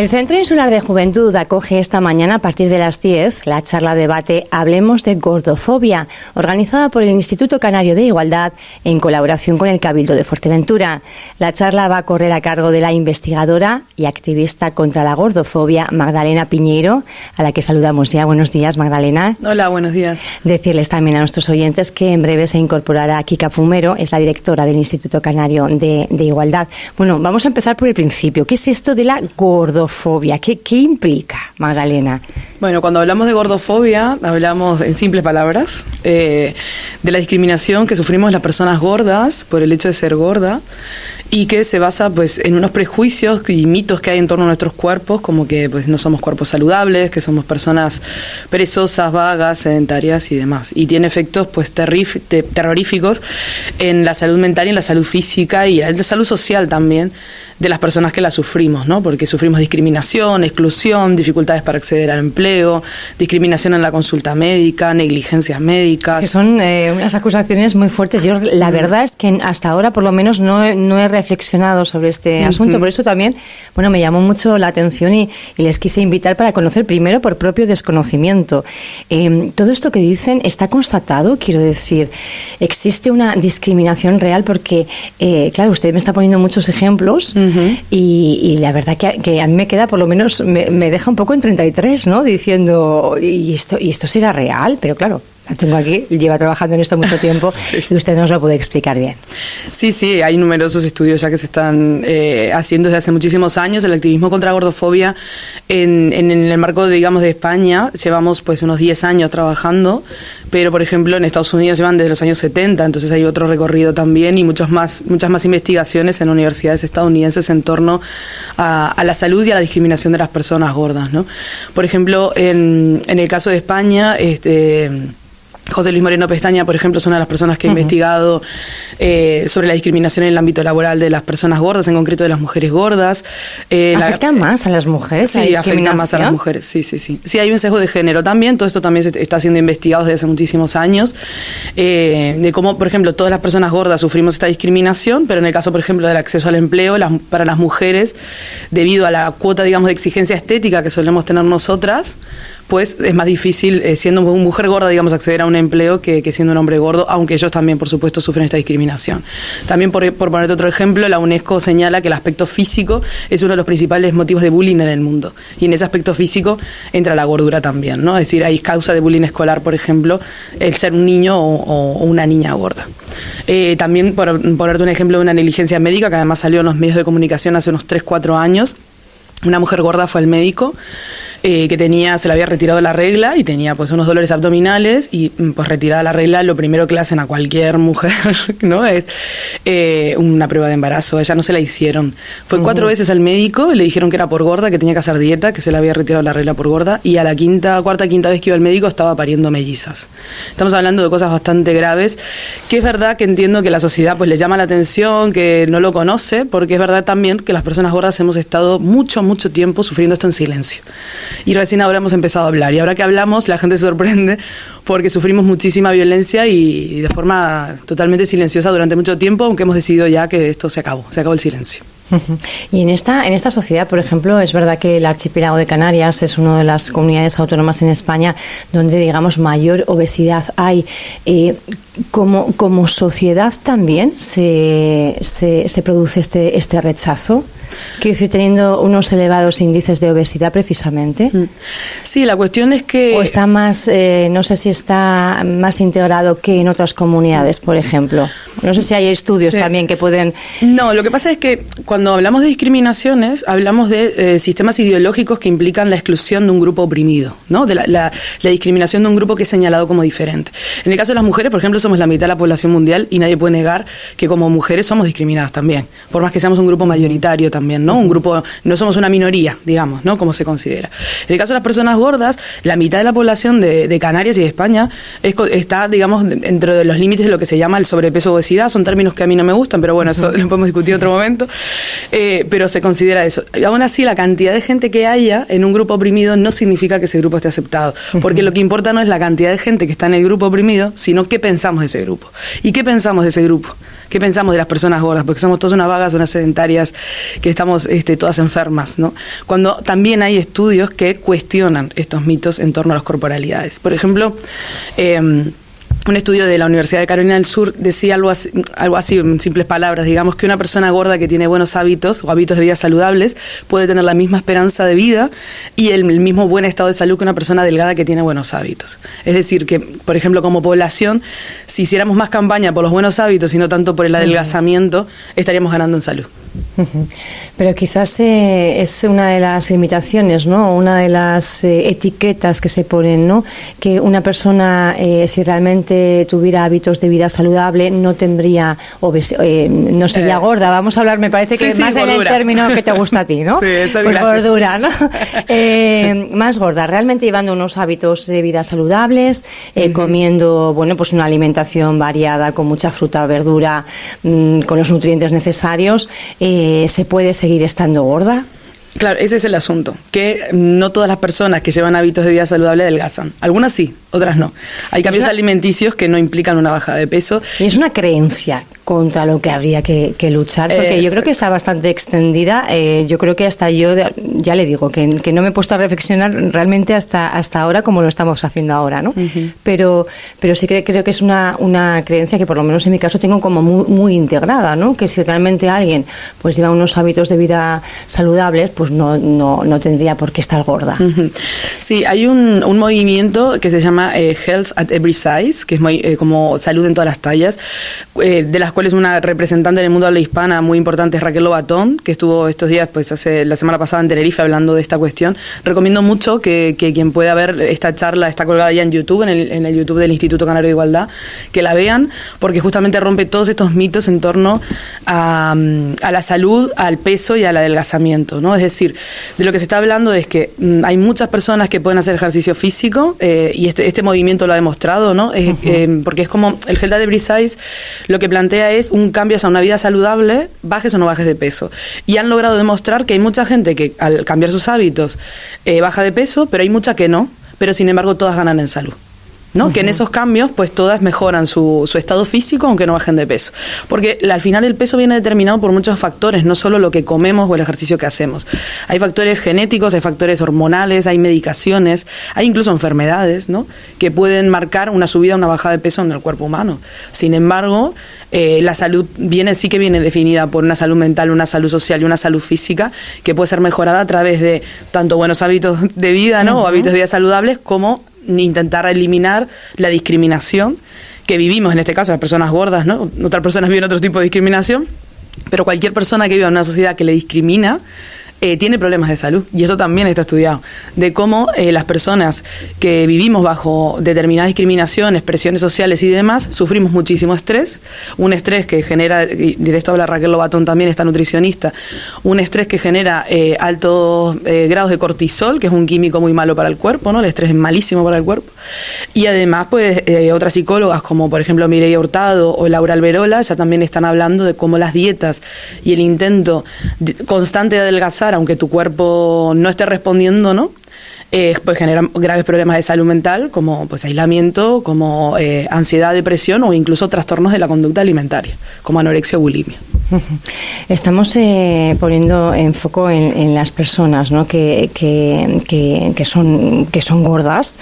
El Centro Insular de Juventud acoge esta mañana a partir de las 10 la charla debate Hablemos de Gordofobia, organizada por el Instituto Canario de Igualdad en colaboración con el Cabildo de Fuerteventura. La charla va a correr a cargo de la investigadora y activista contra la gordofobia Magdalena Piñeiro, a la que saludamos ya. Buenos días, Magdalena. Hola, buenos días. Decirles también a nuestros oyentes que en breve se incorporará Kika Fumero, es la directora del Instituto Canario de, de Igualdad. Bueno, vamos a empezar por el principio. ¿Qué es esto de la gordofobia? ¿Qué, qué implica, Magdalena? Bueno, cuando hablamos de gordofobia, hablamos en simples palabras eh, de la discriminación que sufrimos las personas gordas por el hecho de ser gorda y que se basa pues en unos prejuicios y mitos que hay en torno a nuestros cuerpos, como que pues no somos cuerpos saludables, que somos personas perezosas, vagas, sedentarias y demás. Y tiene efectos pues terroríficos en la salud mental y en la salud física y en la salud social también de las personas que la sufrimos, ¿no? Porque sufrimos discriminación, exclusión, dificultades para acceder al empleo, discriminación en la consulta médica, negligencias médicas. que son eh, unas acusaciones muy fuertes. Yo la verdad es que hasta ahora por lo menos no, no he reflexionado sobre este asunto, por eso también, bueno, me llamó mucho la atención y, y les quise invitar para conocer primero por propio desconocimiento. Eh, todo esto que dicen está constatado, quiero decir, existe una discriminación real porque, eh, claro, usted me está poniendo muchos ejemplos y, y, la verdad que, que, a mí me queda, por lo menos, me, me, deja un poco en 33, ¿no? Diciendo, ¿y esto, ¿y esto será real? Pero claro, la tengo aquí, lleva trabajando en esto mucho tiempo sí. y usted nos lo puede explicar bien. Sí, sí, hay numerosos estudios ya que se están eh, haciendo desde hace muchísimos años. El activismo contra la gordofobia en, en, en, el marco, digamos, de España, llevamos pues unos 10 años trabajando, pero por ejemplo en Estados Unidos llevan desde los años 70, entonces hay otro recorrido también y muchos más, muchas más investigaciones en universidades estadounidenses en torno a, a la salud y a la discriminación de las personas gordas, ¿no? Por ejemplo, en, en el caso de España, este José Luis Moreno Pestaña, por ejemplo, es una de las personas que ha uh -huh. investigado eh, sobre la discriminación en el ámbito laboral de las personas gordas, en concreto de las mujeres gordas. Eh, ¿Afecta la, más a las mujeres? Sí, afecta más a las mujeres, sí, sí, sí. Sí, hay un sesgo de género también, todo esto también se está siendo investigado desde hace muchísimos años, eh, de cómo, por ejemplo, todas las personas gordas sufrimos esta discriminación, pero en el caso, por ejemplo, del acceso al empleo, las, para las mujeres, debido a la cuota, digamos, de exigencia estética que solemos tener nosotras, pues es más difícil, eh, siendo una mujer gorda, digamos, acceder a un empleo que, que, siendo un hombre gordo, aunque ellos también, por supuesto, sufren esta discriminación. También, por, por ponerte otro ejemplo, la UNESCO señala que el aspecto físico es uno de los principales motivos de bullying en el mundo. Y en ese aspecto físico entra la gordura también, ¿no? Es decir, hay causa de bullying escolar, por ejemplo, el ser un niño o, o una niña gorda. Eh, también, por ponerte un ejemplo de una negligencia médica, que además salió en los medios de comunicación hace unos 3, 4 años, una mujer gorda fue al médico eh, que tenía, se le había retirado la regla y tenía pues unos dolores abdominales y pues retirada la regla lo primero que le hacen a cualquier mujer no es eh, una prueba de embarazo, a ella no se la hicieron. Fue uh -huh. cuatro veces al médico, le dijeron que era por gorda, que tenía que hacer dieta, que se le había retirado la regla por gorda y a la quinta, cuarta, quinta vez que iba al médico estaba pariendo mellizas. Estamos hablando de cosas bastante graves, que es verdad que entiendo que la sociedad pues le llama la atención, que no lo conoce, porque es verdad también que las personas gordas hemos estado mucho, mucho tiempo sufriendo esto en silencio y recién ahora hemos empezado a hablar. Y ahora que hablamos, la gente se sorprende porque sufrimos muchísima violencia y de forma totalmente silenciosa durante mucho tiempo, aunque hemos decidido ya que esto se acabó, se acabó el silencio. Y en esta, en esta sociedad, por ejemplo, es verdad que el archipiélago de Canarias es una de las comunidades autónomas en España donde, digamos, mayor obesidad hay. Eh, como, como sociedad también se, se, se produce este, este rechazo. Quiero decir, teniendo unos elevados índices de obesidad precisamente. Sí, la cuestión es que... O está más, eh, no sé si está más integrado que en otras comunidades, por ejemplo. No sé si hay estudios sí. también que pueden... No, lo que pasa es que cuando hablamos de discriminaciones, hablamos de eh, sistemas ideológicos que implican la exclusión de un grupo oprimido, ¿no? De la, la, la, discriminación de un grupo que es señalado como diferente. En el caso de las mujeres, por ejemplo, somos la mitad de la población mundial y nadie puede negar que como mujeres somos discriminadas también, por más que seamos un grupo mayoritario también, ¿no? Un grupo, no somos una minoría, digamos, ¿no? Como se considera. En el caso de las personas gordas, la mitad de la población de, de Canarias y de España es, está, digamos, dentro de los límites de lo que se llama el sobrepeso obesidad, son términos que a mí no me gustan, pero bueno, eso lo podemos discutir en otro momento, eh, pero se considera eso. Aún así, la cantidad de gente que haya en un grupo oprimido no significa que ese grupo esté aceptado, porque lo que importa no es la cantidad de gente que está en el grupo oprimido, sino qué pensamos de ese grupo. ¿Y qué pensamos de ese grupo? ¿Qué pensamos de las personas gordas? Porque somos todas unas vagas, unas sedentarias, que estamos este, todas enfermas, ¿no? Cuando también hay estudios que cuestionan estos mitos en torno a las corporalidades. Por ejemplo, eh, un estudio de la Universidad de Carolina del Sur decía algo así, algo así, en simples palabras, digamos que una persona gorda que tiene buenos hábitos o hábitos de vida saludables puede tener la misma esperanza de vida y el, mismo buen estado de salud que una persona delgada que tiene buenos hábitos. Es decir, que, por ejemplo, como población, si hiciéramos más campaña por los buenos hábitos y no tanto por el adelgazamiento, estaríamos ganando en salud. Pero quizás eh, es una de las limitaciones, ¿no? Una de las eh, etiquetas que se ponen, ¿no? Que una persona, eh, si realmente tuviera hábitos de vida saludable, no tendría no sería gorda. Vamos a hablar, me parece que más en el término que te gusta a ti, ¿no? Sí, pues gordura, ¿no? más gorda, realmente llevando unos hábitos de vida saludables, comiendo, bueno, pues una alimentación variada con mucha fruta, verdura, mm, con los nutrientes necesarios eh, ¿se puede seguir estando gorda? Claro, ese es el asunto, que no todas las personas que llevan hábitos de vida saludable adelgazan. Algunas sí, otras no. Hay cambios alimenticios que no implican una bajada de peso. Es una creencia contra lo que habría que, luchar, porque yo creo que está bastante extendida. Eh, yo creo que hasta yo, ya le digo, que, no me he puesto a reflexionar realmente hasta, hasta ahora como lo estamos haciendo ahora, ¿no? pero, pero sí que creo que es una, una creencia que por lo menos en mi caso tengo como muy, integrada, ¿no? Que si realmente alguien pues lleva unos hábitos de vida saludables, pues no, no, no tendría por qué estar gorda. Sí, hay un, un movimiento que se llama eh, Health at Every Size, que es eh, como salud en todas las tallas, de las es una representante en el mundo de la hispana muy importante es Raquel Lobatón, que estuvo estos días, pues hace la semana pasada en Tenerife hablando de esta cuestión. Recomiendo mucho que, quien pueda ver esta charla, está colgada ya en YouTube, en el, en el YouTube del Instituto Canario de Igualdad, que la vean, porque justamente rompe todos estos mitos en torno a, a la salud, al peso y al adelgazamiento, ¿no? Es decir, de lo que se está hablando es que mm, hay muchas personas que pueden hacer ejercicio físico, eh, y este, este movimiento lo ha demostrado, ¿no? Eh, porque es como el Gel de Brisais lo que plantea es un cambio hacia una vida saludable, bajes o no bajes de peso. Y han logrado demostrar que hay mucha gente que al cambiar sus hábitos eh, baja de peso, pero hay mucha que no, pero sin embargo todas ganan en salud. ¿No? Que en esos cambios, pues todas mejoran su, su, estado físico, aunque no bajen de peso. Porque al final el peso viene determinado por muchos factores, no solo lo que comemos o el ejercicio que hacemos. Hay factores genéticos, hay factores hormonales, hay medicaciones, hay incluso enfermedades, ¿no? Que pueden marcar una subida o una bajada de peso en el cuerpo humano. Sin embargo, eh, la salud viene, sí que viene definida por una salud mental, una salud social y una salud física, que puede ser mejorada a través de tanto buenos hábitos de vida, ¿no? O hábitos de vida saludables, como intentar eliminar la discriminación que vivimos, en este caso las personas gordas, ¿no? Otras personas viven otro tipo de discriminación, pero cualquier persona que viva en una sociedad que le discrimina, eh, tiene problemas de salud. Y eso también está estudiado. De cómo eh, las personas que vivimos bajo determinadas discriminaciones, presiones sociales y demás, sufrimos muchísimo estrés. Un estrés que genera, y de esto habla Raquel Lobatón también, esta nutricionista, un estrés que genera eh, altos grados de cortisol, que es un químico muy malo para el cuerpo, ¿no? El estrés es malísimo para el cuerpo. Y además, pues, otras psicólogas, como por ejemplo Mireia Hurtado o Laura Alberola, ya también están hablando de cómo las dietas y el intento constante de adelgazar aunque tu cuerpo no esté respondiendo, ¿no? eh, pues generan graves problemas de salud mental como pues aislamiento, como eh, ansiedad, depresión o incluso trastornos de la conducta alimentaria, como anorexia o bulimia. Estamos eh, poniendo en foco en, las personas ¿no? que, que, que, son, que son gordas,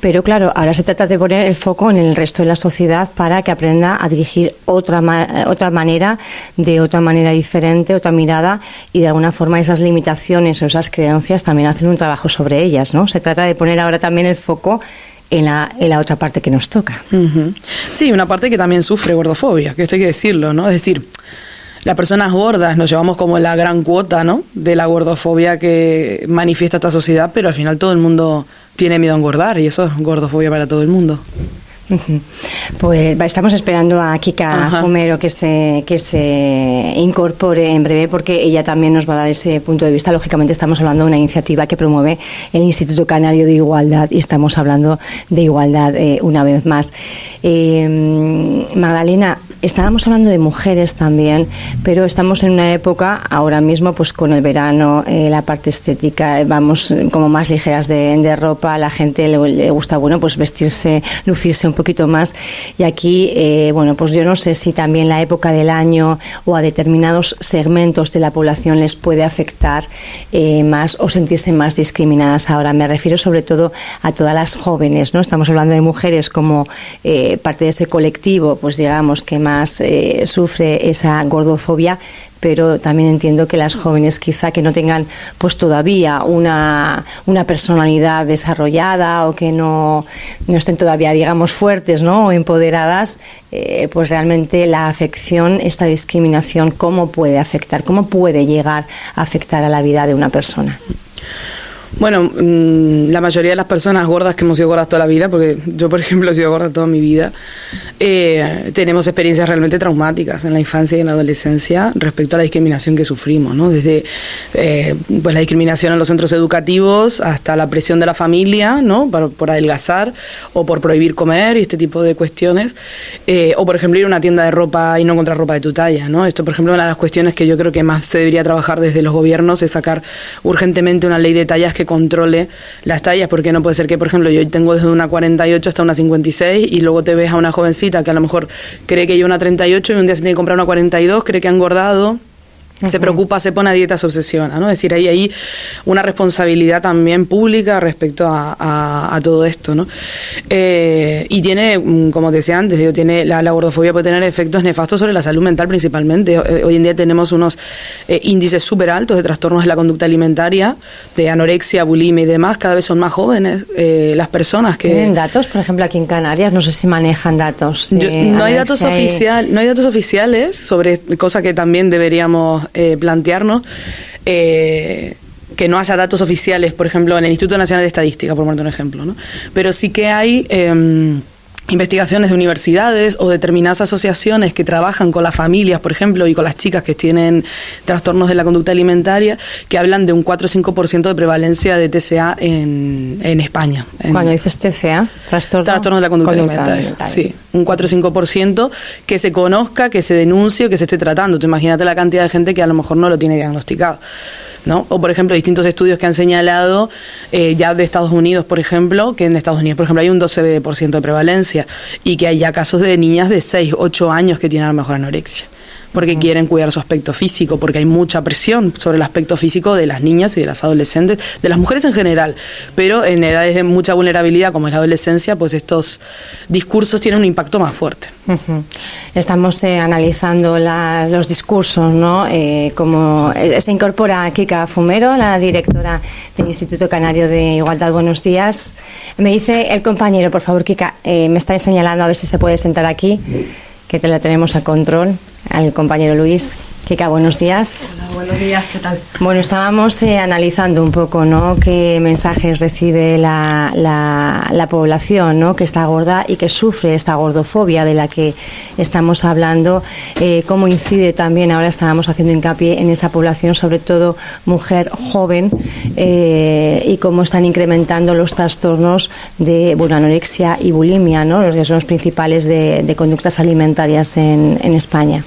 pero claro, ahora se trata de poner el foco en el resto de la sociedad para que aprenda a dirigir otra, otra manera, de otra manera diferente, otra mirada y de alguna forma esas limitaciones o esas creencias también hacen un trabajo sobre ellas. ¿no? Se trata de poner ahora también el foco en la, en la otra parte que nos toca. Sí, una parte que también sufre gordofobia, que esto hay que decirlo, ¿no? Es decir, las personas gordas nos llevamos como la gran cuota, ¿no? De la gordofobia que manifiesta esta sociedad, pero al final todo el mundo tiene miedo a engordar y eso es gordofobia para todo el mundo. Pues estamos esperando a Kika Fumero que se, que se incorpore en breve porque ella también nos va a dar ese punto de vista. Lógicamente estamos hablando de una iniciativa que promueve el Instituto Canario de Igualdad y estamos hablando de igualdad eh, una vez más. Eh, Magdalena, estábamos hablando de mujeres también, pero estamos en una época, ahora mismo, pues con el verano, eh, la parte estética, vamos como más ligeras de, ropa, a la gente le, gusta, bueno, pues vestirse, lucirse un poquito más. Y aquí, eh, bueno, pues yo no sé si también la época del año o a determinados segmentos de la población les puede afectar eh, más o sentirse más discriminadas ahora. Me refiero sobre todo a todas las jóvenes, ¿no? Estamos hablando de mujeres como eh, parte de ese colectivo, pues digamos, que más eh, sufre esa gordofobia, pero también entiendo que las jóvenes quizá que no tengan pues todavía una, una personalidad desarrollada o que no, no estén todavía digamos fuertes ¿no? o empoderadas eh, pues realmente la afección esta discriminación cómo puede afectar cómo puede llegar a afectar a la vida de una persona bueno, mm, la mayoría de las personas gordas que hemos sido gordas toda la vida, porque yo, por ejemplo, he sido gorda toda mi vida, eh, tenemos experiencias realmente traumáticas en la infancia y en la adolescencia respecto a la discriminación que sufrimos, ¿no? Desde eh, pues la discriminación en los centros educativos hasta la presión de la familia, ¿no? Por, adelgazar o por prohibir comer y este tipo de cuestiones. Eh, o, por ejemplo, ir a una tienda de ropa y no encontrar ropa de tu talla, ¿no? Esto, por ejemplo, una de las cuestiones que yo creo que más se debería trabajar desde los gobiernos es sacar urgentemente una ley de tallas que controle las tallas, porque no puede ser que, por ejemplo, yo tengo desde una 48 hasta una 56 y luego te ves a una jovencita que a lo mejor cree que yo una 38 y un día se tiene que comprar una 42, cree que ha engordado se preocupa, se pone a dieta, se obsesiona, ¿no? Es decir, hay ahí una responsabilidad también pública respecto a, todo esto, ¿no? Eh, y tiene, mm, como decía antes, digo, tiene, la, gordofobia puede tener efectos nefastos sobre la salud mental principalmente. Eh, hoy en día tenemos unos eh, índices súper altos de trastornos de la conducta alimentaria, de anorexia, bulimia y demás, cada vez son más jóvenes las personas que... ¿Tienen datos? Por ejemplo, aquí en Canarias, no sé si manejan datos. no, hay datos oficial, no hay datos oficiales sobre cosas que también deberíamos eh, plantearnos eh, que no haya datos oficiales, por ejemplo, en el Instituto Nacional de Estadística, por poner un ejemplo, ¿no? Pero sí que hay... Em, investigaciones de universidades o determinadas asociaciones que trabajan con las familias, por ejemplo, y con las chicas que tienen trastornos de la conducta alimentaria, que hablan de un 4 o 5% de prevalencia de TCA en, en España. Cuando dices TCA, trastorno, de la conducta, alimentaria. Sí, un 4 o 5% que se conozca, que se denuncie o que se esté tratando. Tú imagínate la cantidad de gente que a lo mejor no lo tiene diagnosticado. ¿No? O, por ejemplo, distintos estudios que han señalado, eh, ya de Estados Unidos, por ejemplo, que en Estados Unidos, por ejemplo, hay un 12% de prevalencia y que hay ya casos de niñas de 6, 8 años que tienen a lo mejor anorexia porque quieren cuidar su aspecto físico, porque hay mucha presión sobre el aspecto físico de las niñas y de las adolescentes, de las mujeres en general, pero en edades de mucha vulnerabilidad como es la adolescencia, pues estos discursos tienen un impacto más fuerte. Estamos eh, analizando los discursos, ¿no? Eh, como eh, se incorpora Kika Fumero, la directora del Instituto Canario de Igualdad. Buenos días. Me dice el compañero, por favor, Kika, me está señalando a ver si se puede sentar aquí, que te la tenemos a control al compañero Luis. Kika, buenos días. Hola, buenos días, ¿qué tal? Bueno, estábamos eh, analizando un poco, ¿no? Qué mensajes recibe la, la, población, ¿no? Que está gorda y que sufre esta gordofobia de la que estamos hablando. Eh, cómo incide también, ahora estábamos haciendo hincapié en esa población, sobre todo mujer joven, eh, y cómo están incrementando los trastornos de bueno, anorexia y bulimia, ¿no? Los que son los principales de, de conductas alimentarias en, en España.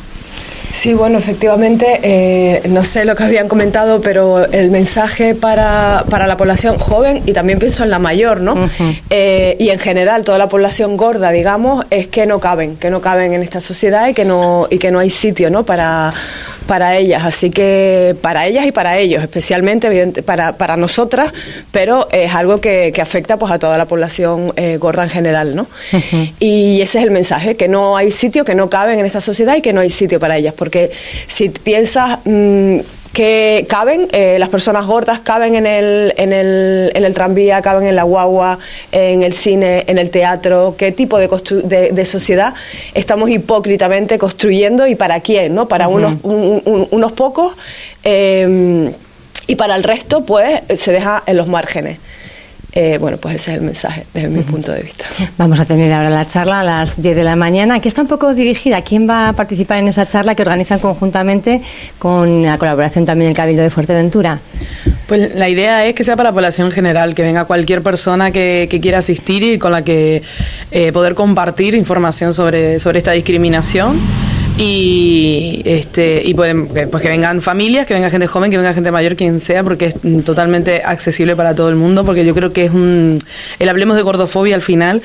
Sí, bueno, efectivamente, eh, no sé lo que habían comentado, pero el mensaje para, para la población joven y también pienso en la mayor, ¿no? Eh, y en general toda la población gorda, digamos, es que no caben, que no caben en esta sociedad y que no y que no hay sitio, ¿no? Para para ellas, así que para ellas y para ellos, especialmente evidente, para, para nosotras, pero es algo que, que afecta pues a toda la población eh, gorda en general, ¿no? Y ese es el mensaje, que no hay sitio, que no caben en esta sociedad y que no hay sitio para ellas, porque si piensas mm, que caben, eh, las personas gordas caben en el, en, el, en el tranvía, caben en la guagua, en el cine, en el teatro, qué tipo de, de, sociedad estamos hipócritamente construyendo y para quién, ¿no? Para unos, unos pocos eh, y para el resto, pues se deja en los márgenes. Eh, bueno, pues ese es el mensaje desde mi punto de vista. Vamos a tener ahora la charla a las 10 de la mañana, que está un poco dirigida. ¿Quién va a participar en esa charla que organizan conjuntamente con la colaboración también del Cabildo de Fuerteventura? Pues la idea es que sea para la población general, que venga cualquier persona que, quiera asistir y con la que eh, poder compartir información sobre, sobre esta discriminación y este y pueden pues que vengan familias, que venga gente joven, que venga gente mayor, quien sea, porque es totalmente accesible para todo el mundo, porque yo creo que es un el hablemos de gordofobia al final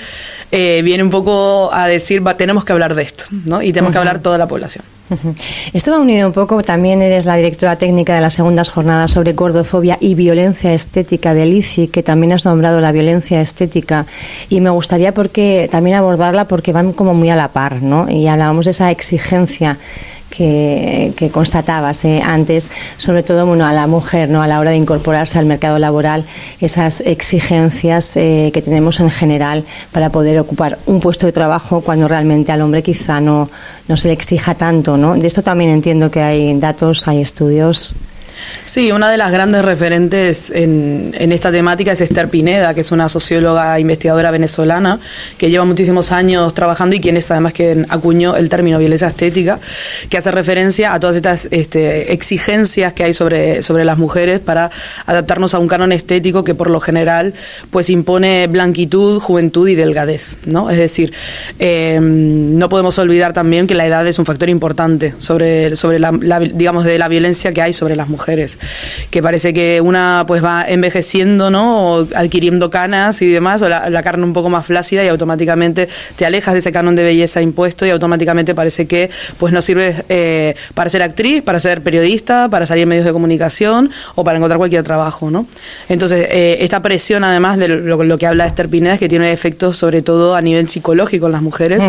eh, viene un poco a decir va, tenemos que hablar de esto, ¿no? Y tenemos que hablar toda la población. Esto va unido un poco, también eres la directora técnica de las segundas jornadas sobre gordofobia y violencia estética de ICI, que también has nombrado la violencia estética, y me gustaría porque también abordarla porque van como muy a la par, ¿no? Y hablábamos de esa exigencia que, constatabas antes, sobre todo bueno, a la mujer, ¿no? a la hora de incorporarse al mercado laboral, esas exigencias eh, que tenemos en general para poder ocupar un puesto de trabajo cuando realmente al hombre quizá no, no se le exija tanto. ¿no? De esto también entiendo que hay datos, hay estudios. Sí, una de las grandes referentes en, esta temática es Esther Pineda, que es una socióloga investigadora venezolana que lleva muchísimos años trabajando y quien es además quien acuñó el término violencia estética, que hace referencia a todas estas este, exigencias que hay sobre, sobre las mujeres para adaptarnos a un canon estético que por lo general pues impone blanquitud, juventud y delgadez, ¿no? Es decir, em, no podemos olvidar también que la edad es un factor importante sobre, sobre la, digamos, de la violencia que hay sobre las mujeres que parece que una pues va envejeciendo, ¿no? O adquiriendo canas y demás, o la, carne un poco más flácida y automáticamente te alejas de ese canon de belleza impuesto y automáticamente parece que pues no sirve eh, para ser actriz, para ser periodista, para salir en medios de comunicación o para encontrar cualquier trabajo, ¿no? Entonces, eh, esta presión, además de lo, que habla Esther Pineda, es que tiene efectos sobre todo a nivel psicológico en las mujeres,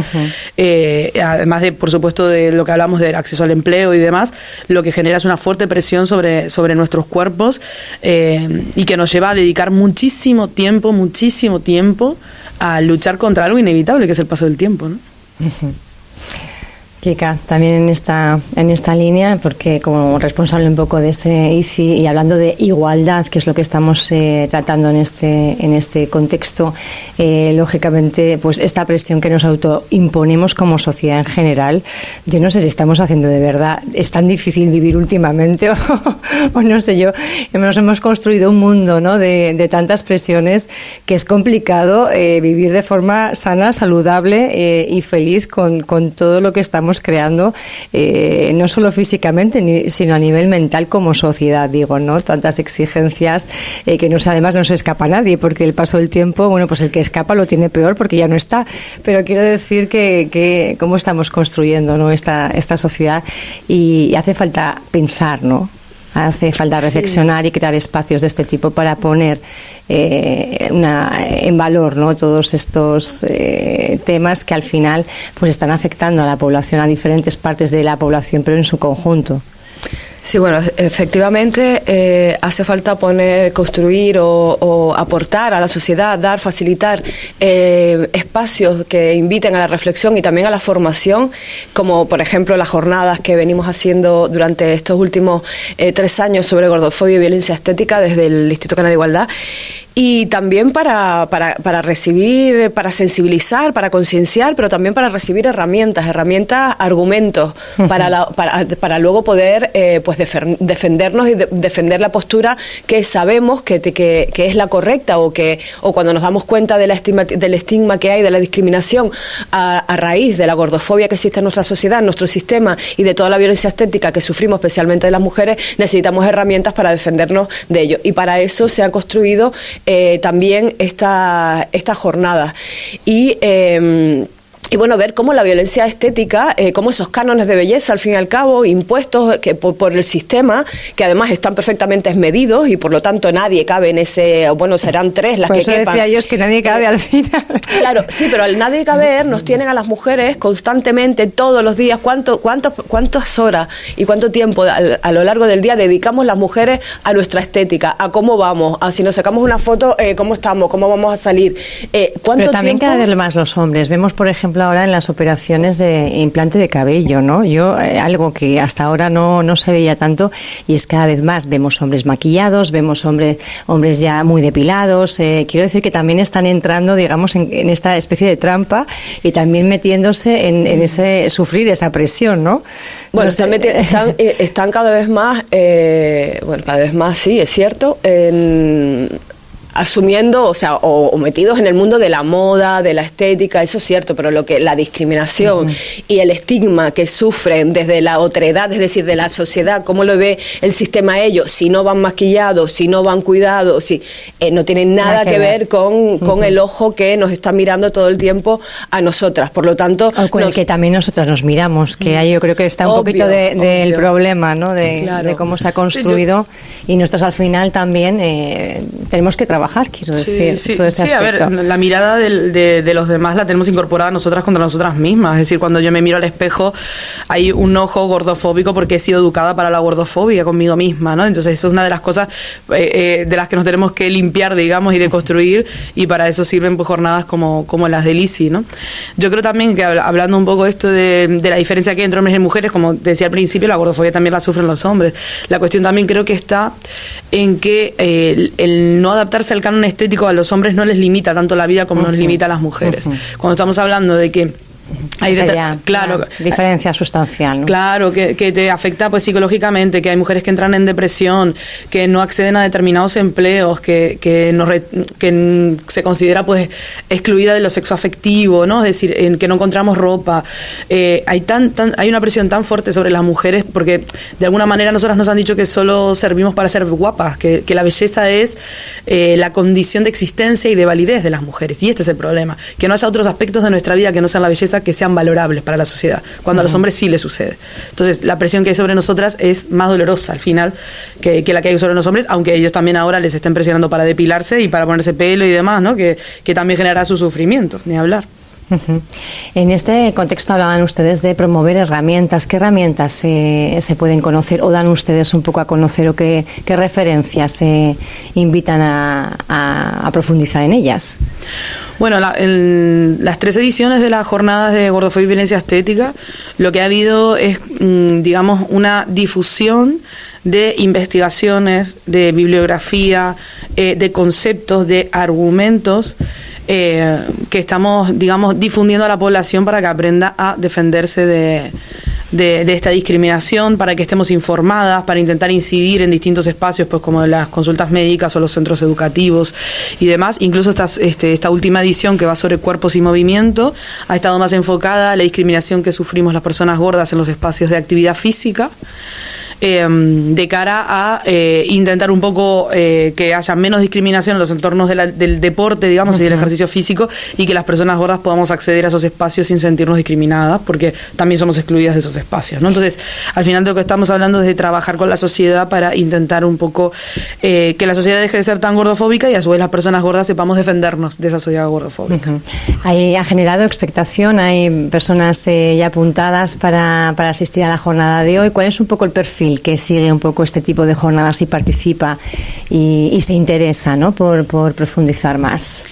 eh, además de, por supuesto, de lo que hablamos del acceso al empleo y demás, lo que genera es una fuerte presión sobre sobre, nuestros cuerpos eh, y que nos lleva a dedicar muchísimo tiempo, muchísimo tiempo a luchar contra algo inevitable que es el paso del tiempo. ¿no? Kika, también en esta, en esta línea, porque como responsable un poco de ese ICI y hablando de igualdad, que es lo que estamos eh, tratando en este, en este contexto, eh, lógicamente, pues esta presión que nos autoimponemos como sociedad en general, yo no sé si estamos haciendo de verdad, es tan difícil vivir últimamente, o, no sé yo, nos hemos construido un mundo ¿no? de, tantas presiones que es complicado eh, vivir de forma sana, saludable y feliz con, con todo lo que estamos creando, eh, no solo físicamente, sino a nivel mental como sociedad, digo, ¿no? Tantas exigencias eh, que no, además no se escapa nadie, porque el paso del tiempo, bueno, pues el que escapa lo tiene peor porque ya no está. Pero quiero decir que, que cómo estamos construyendo ¿no? esta, esta sociedad y hace falta pensar, ¿no? Hace falta reflexionar y crear espacios de este tipo para poner eh, en valor ¿no? todos estos eh, temas que al final pues están afectando a la población, a diferentes partes de la población, pero en su conjunto. Sí, bueno, efectivamente eh, hace falta poner, construir o, aportar a la sociedad, dar, facilitar eh, espacios que inviten a la reflexión y también a la formación, como por ejemplo las jornadas que venimos haciendo durante estos últimos eh, tres años sobre gordofobia y violencia estética desde el Instituto Canal de Igualdad y también para, para, para recibir, para sensibilizar, para concienciar, pero también para recibir herramientas, herramientas, argumentos, para, para, para, luego poder eh, pues defendernos y defender la postura que sabemos que, que, que, es la correcta o que o cuando nos damos cuenta de la estigma, del estigma que hay, de la discriminación a, a raíz de la gordofobia que existe en nuestra sociedad, en nuestro sistema y de toda la violencia estética que sufrimos, especialmente de las mujeres, necesitamos herramientas para defendernos de ello. Y para eso se ha construido eh, también esta, esta jornada. Y eh, y bueno, ver cómo la violencia estética, eh, cómo esos cánones de belleza, al fin y al cabo, impuestos que por, el sistema, que además están perfectamente medidos y por lo tanto nadie cabe en ese, bueno, serán tres las que eso decía yo, es que nadie cabe al final. Claro, sí, pero al nadie caber nos tienen a las mujeres constantemente, todos los días, cuánto, cuánto, cuántas horas y cuánto tiempo a, lo largo del día dedicamos las mujeres a nuestra estética, a cómo vamos, a si nos sacamos una foto, eh, cómo estamos, cómo vamos a salir. Eh, ¿cuánto pero también cada vez más los hombres. Vemos, por ejemplo, ahora en las operaciones de implante de cabello, ¿no? Yo, eh, algo que hasta ahora no, no se veía tanto y es cada vez más. Vemos hombres maquillados, vemos hombres, hombres ya muy depilados. Eh, quiero decir que también están entrando, digamos, en, esta especie de trampa y también metiéndose en, ese, sufrir esa presión, ¿no? Bueno, están, están, eh, están, cada vez más, bueno, cada vez más, sí, es cierto, en asumiendo, o sea, o, metidos en el mundo de la moda, de la estética, eso es cierto, pero lo que la discriminación y el estigma que sufren desde la otredad, es decir, de la sociedad, cómo lo ve el sistema ellos, si no van maquillados, si no van cuidados, si eh, no tienen nada, que, ver, con, con el ojo que nos está mirando todo el tiempo a nosotras. Por lo tanto, o con el que también nosotras nos miramos, que ahí yo creo que está un poquito del problema, ¿no? De, cómo se ha construido. Y nosotros al final también eh, tenemos que trabajar trabajar, quiero decir. Sí, sí, a ver, la mirada de, de, los demás la tenemos incorporada nosotras contra nosotras mismas. Es decir, cuando yo me miro al espejo, hay un ojo gordofóbico porque he sido educada para la gordofobia conmigo misma, ¿no? Entonces, eso es una de las cosas eh, eh, de las que nos tenemos que limpiar, digamos, y deconstruir, y para eso sirven pues, jornadas como, como las de Lisi, ¿no? Yo creo también que hablando un poco esto de, de la diferencia que hay entre hombres y mujeres, como decía al principio, la gordofobia también la sufren los hombres. La cuestión también creo que está en que eh, el no adaptarse el canon estético a los hombres no les limita tanto la vida como nos limita a las mujeres. Cuando estamos hablando de que hay claro, diferencia sustancial. Claro, que, te afecta pues psicológicamente, que hay mujeres que entran en depresión, que no acceden a determinados empleos, que, que, no que se considera pues excluida de lo sexo afectivo, ¿no? Es decir, en que no encontramos ropa. Eh, hay, tan, hay una presión tan fuerte sobre las mujeres porque de alguna manera nosotras nos han dicho que solo servimos para ser guapas, que, que la belleza es eh, la condición de existencia y de validez de las mujeres. Y este es el problema, que no haya otros aspectos de nuestra vida que no sean la belleza que sean valorables para la sociedad, cuando a los hombres sí les sucede. Entonces, la presión que hay sobre nosotras es más dolorosa al final que, la que hay sobre los hombres, aunque ellos también ahora les estén presionando para depilarse y para ponerse pelo y demás, ¿no? que, que también genera su sufrimiento, ni hablar. En este contexto hablaban ustedes de promover herramientas. ¿Qué herramientas se pueden conocer o dan ustedes un poco a conocer o qué, referencias se invitan a, profundizar en ellas? Bueno, en las tres ediciones de las jornadas de gordofobia y violencia estética, lo que ha habido es, mm, digamos, una difusión de investigaciones, de bibliografía, eh, de conceptos, de argumentos eh, que estamos, digamos, difundiendo a la población para que aprenda a defenderse de, de, esta discriminación, para que estemos informadas, para intentar incidir en distintos espacios, pues como las consultas médicas o los centros educativos y demás. Incluso esta, este, esta última edición que va sobre cuerpos y movimiento ha estado más enfocada a la discriminación que sufrimos las personas gordas en los espacios de actividad física. Em, de cara a eh, intentar un poco eh, que haya menos discriminación en los entornos del deporte, digamos, y del ejercicio físico, y que las personas gordas podamos acceder a esos espacios sin sentirnos discriminadas, porque también somos excluidas de esos espacios. ¿no? Entonces, al final de lo que estamos hablando es de trabajar con la sociedad para intentar un poco eh, que la sociedad deje de ser tan gordofóbica y a su vez las personas gordas sepamos defendernos de esa sociedad gordofóbica. ha generado expectación, hay personas ya apuntadas para, para asistir a la jornada de hoy. ¿Cuál es un poco el perfil? Que sigue un poco este tipo de jornadas y participa y, se interesa ¿no? por, profundizar más?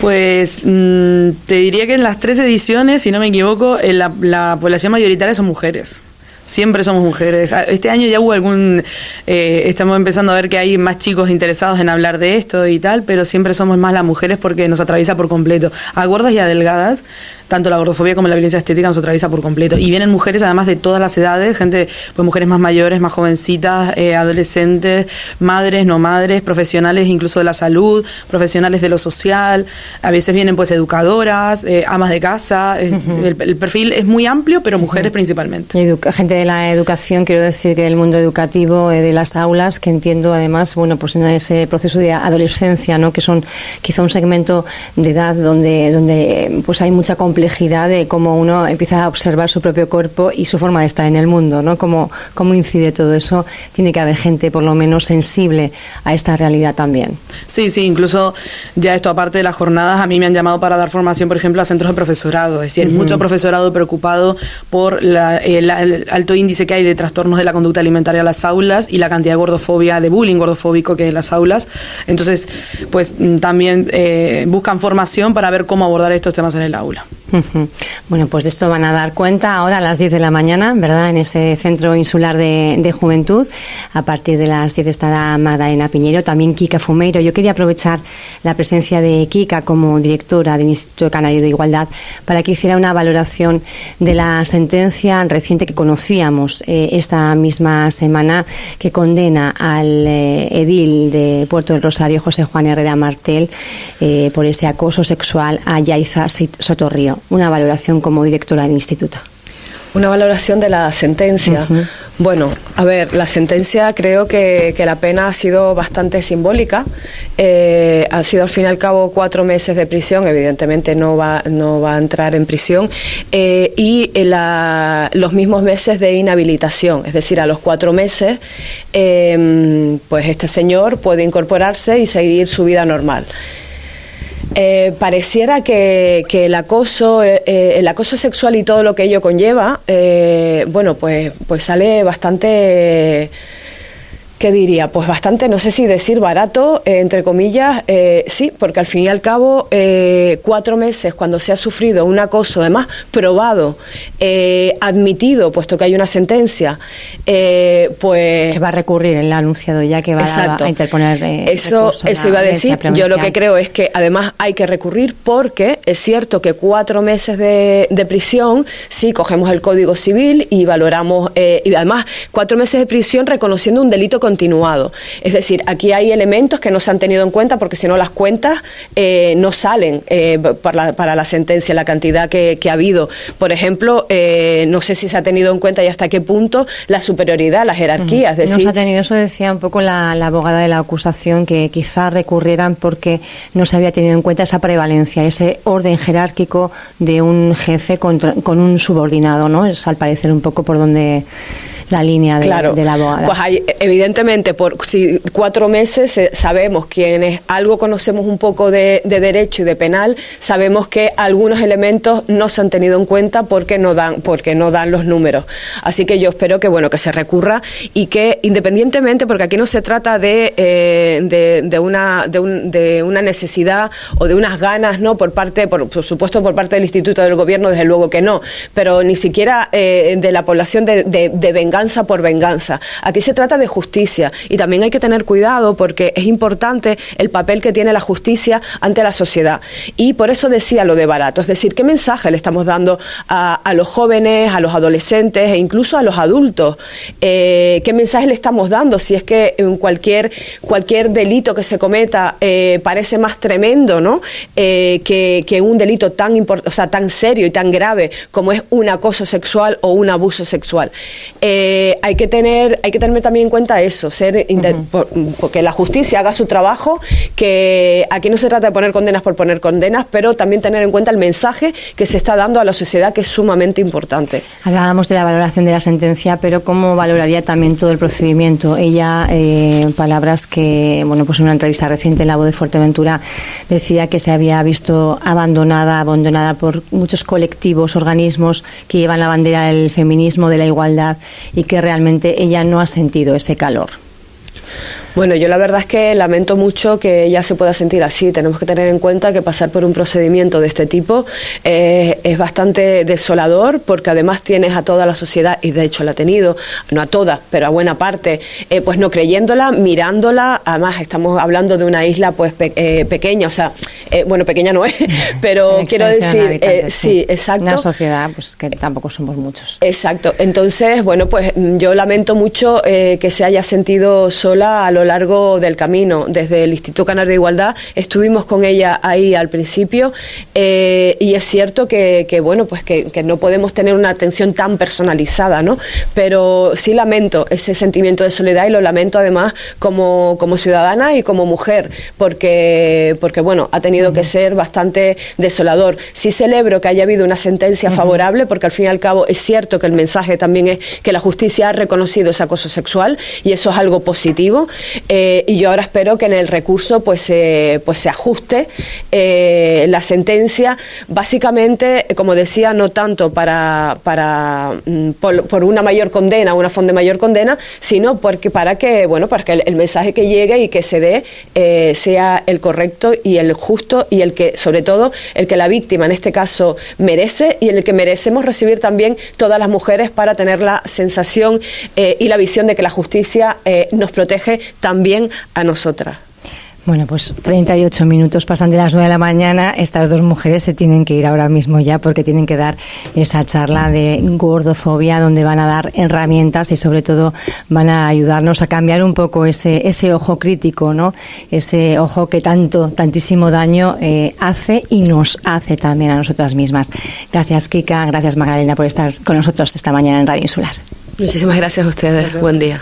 Pues mm, te diría que en las tres ediciones, si no me equivoco, eh, la, la población mayoritaria son mujeres siempre somos mujeres. Ah, este año ya hubo algún, eh, estamos empezando a ver que hay más chicos interesados en hablar de esto y tal, pero siempre somos más las mujeres porque nos atraviesa por completo. A gordas y a delgadas tanto la gordofobia como la violencia estética nos atraviesa por completo. Y vienen mujeres además de todas las edades, gente, pues mujeres más mayores, más jovencitas, eh, adolescentes, madres, no madres, profesionales incluso de la salud, profesionales de lo social, a veces vienen pues educadoras, eh, amas de casa, el, perfil es muy amplio, pero mujeres principalmente. gente de la educación, quiero decir que del mundo educativo, eh, de las aulas, que entiendo además, bueno, pues en ese proceso de adolescencia, ¿no? que son quizá un segmento de edad donde, donde pues hay mucha complejidad complejidad de cómo uno empieza a observar su propio cuerpo y su forma de estar en el mundo, ¿no? Cómo, cómo incide todo eso. Tiene que haber gente, por lo menos, sensible a esta realidad también. Sí, sí, incluso ya esto, aparte de las jornadas, a mí me han llamado para dar formación, por ejemplo, a centros de profesorado. Es decir, mucho profesorado preocupado por el, alto índice que hay de trastornos de la conducta alimentaria en las aulas y la cantidad de gordofobia, de bullying gordofóbico que hay en las aulas. Entonces, pues también eh, buscan formación para ver cómo abordar estos temas en el aula. Bueno, pues de esto van a dar cuenta ahora a las 10 de la mañana, ¿verdad? En ese centro insular de, juventud. A partir de las 10 estará Magdalena Piñero, también Kika Fumeiro. Yo quería aprovechar la presencia de Kika como directora del Instituto Canario de Igualdad para que hiciera una valoración de la sentencia reciente que conocíamos eh, esta misma semana que condena al eh, edil de Puerto del Rosario, José Juan Herrera Martel, eh, por ese acoso sexual a Yaiza Sotorrío una valoración como directora del instituto. Una valoración de la sentencia. Bueno, a ver, la sentencia creo que, la pena ha sido bastante simbólica. Eh, ha sido al fin y al cabo cuatro meses de prisión, evidentemente no va, no va a entrar en prisión, eh, y los mismos meses de inhabilitación, es decir, a los cuatro meses, eh, pues este señor puede incorporarse y seguir su vida normal. Eh, pareciera que, el acoso, eh, eh, el acoso sexual y todo lo que ello conlleva, bueno, pues, pues sale bastante ¿qué diría? Pues bastante, no sé si decir barato, eh, entre comillas, eh, sí, porque al fin y al cabo, eh, cuatro meses cuando se ha sufrido un acoso, además probado, admitido, puesto que hay una sentencia, pues... Que va a recurrir, el anunciado ya que va a, interponer... eso eso iba a decir, yo lo que creo es que además hay que recurrir porque es cierto que cuatro meses de, de prisión, sí, cogemos el Código Civil y valoramos, y además cuatro meses de prisión reconociendo un delito continuado. Es decir, aquí hay elementos que no se han tenido en cuenta porque si no las cuentas eh, no salen eh, para, la, sentencia, la cantidad que, ha habido. Por ejemplo, eh, no sé si se ha tenido en cuenta y hasta qué punto la superioridad, la jerarquía. no se ha tenido, eso decía un poco la, abogada de la acusación, que quizás recurrieran porque no se había tenido en cuenta esa prevalencia, ese orden jerárquico de un jefe con un subordinado, ¿no? Es al parecer un poco por donde la línea de, de la abogada. Pues hay, evidentemente, por si cuatro meses eh, sabemos quienes algo conocemos un poco de, derecho y de penal, sabemos que algunos elementos no se han tenido en cuenta porque no dan, porque no dan los números. Así que yo espero que bueno que se recurra y que independientemente, porque aquí no se trata de, eh, de, una de, un, de, una necesidad o de unas ganas, no, por parte, por, supuesto, por parte del Instituto del Gobierno, desde luego que no, pero ni siquiera eh, de la población de, de venganza venganza por venganza. Aquí se trata de justicia y también hay que tener cuidado porque es importante el papel que tiene la justicia ante la sociedad. Y por eso decía lo de barato, es decir, ¿qué mensaje le estamos dando a, los jóvenes, a los adolescentes e incluso a los adultos? Eh, ¿Qué mensaje le estamos dando si es que en cualquier, cualquier delito que se cometa eh, parece más tremendo ¿no? Eh, que, un delito tan, o sea, tan serio y tan grave como es un acoso sexual o un abuso sexual? Hay que tener hay que tener también en cuenta eso, ser porque la justicia haga su trabajo, que aquí no se trata de poner condenas por poner condenas, pero también tener en cuenta el mensaje que se está dando a la sociedad que es sumamente importante. Hablábamos de la valoración de la sentencia, pero cómo valoraría también todo el procedimiento. Ella, eh, palabras que, bueno, pues en una entrevista reciente en la voz de Fuerteventura decía que se había visto abandonada, abandonada por muchos colectivos, organismos que llevan la bandera del feminismo, de la igualdad y que realmente ella no ha sentido ese calor. Bueno, yo la verdad es que lamento mucho que ella se pueda sentir así. Tenemos que tener en cuenta que pasar por un procedimiento de este tipo eh, es bastante desolador porque además tienes a toda la sociedad, y de hecho la ha tenido, no a toda, pero a buena parte, eh, pues no creyéndola, mirándola. Además estamos hablando de una isla pues eh, pequeña, o sea, bueno, pequeña no es, pero quiero decir, sí, exacto. Una sociedad pues que tampoco somos muchos. Exacto. Entonces, bueno, pues yo lamento mucho que se haya sentido sola a lo largo del camino. Desde el Instituto Canario de Igualdad estuvimos con ella ahí al principio eh, y es cierto que, bueno, pues que, no podemos tener una atención tan personalizada, ¿no? Pero sí lamento ese sentimiento de soledad y lo lamento además como, como ciudadana y como mujer, porque, porque bueno, ha tenido que ser bastante desolador. Sí celebro que haya habido una sentencia favorable, porque al fin y al cabo es cierto que el mensaje también es que la justicia ha reconocido ese acoso sexual y eso es algo positivo. Eh, y yo ahora espero que en el recurso pues, pues se ajuste eh, la sentencia, básicamente, como decía, no tanto para, para mm, por, una mayor condena, una fonda de mayor condena, sino porque para que, bueno, para que el, mensaje que llegue y que se dé eh, sea el correcto y el justo y el que, sobre todo, el que la víctima en este caso merece y el que merecemos recibir también todas las mujeres para tener la sensación y la visión de que la justicia nos protege también a nosotras. Bueno, pues 38 minutos pasan de las 9 de la mañana. Estas dos mujeres se tienen que ir ahora mismo ya porque tienen que dar esa charla de gordofobia donde van a dar herramientas y sobre todo van a ayudarnos a cambiar un poco ese, ese ojo crítico, ¿no? Ese ojo que tanto, tantísimo daño eh, hace y nos hace también a nosotras mismas. Gracias, Kika. Gracias, Magdalena, por estar con nosotros esta mañana en Radio Insular. Muchísimas gracias a ustedes. Buen día.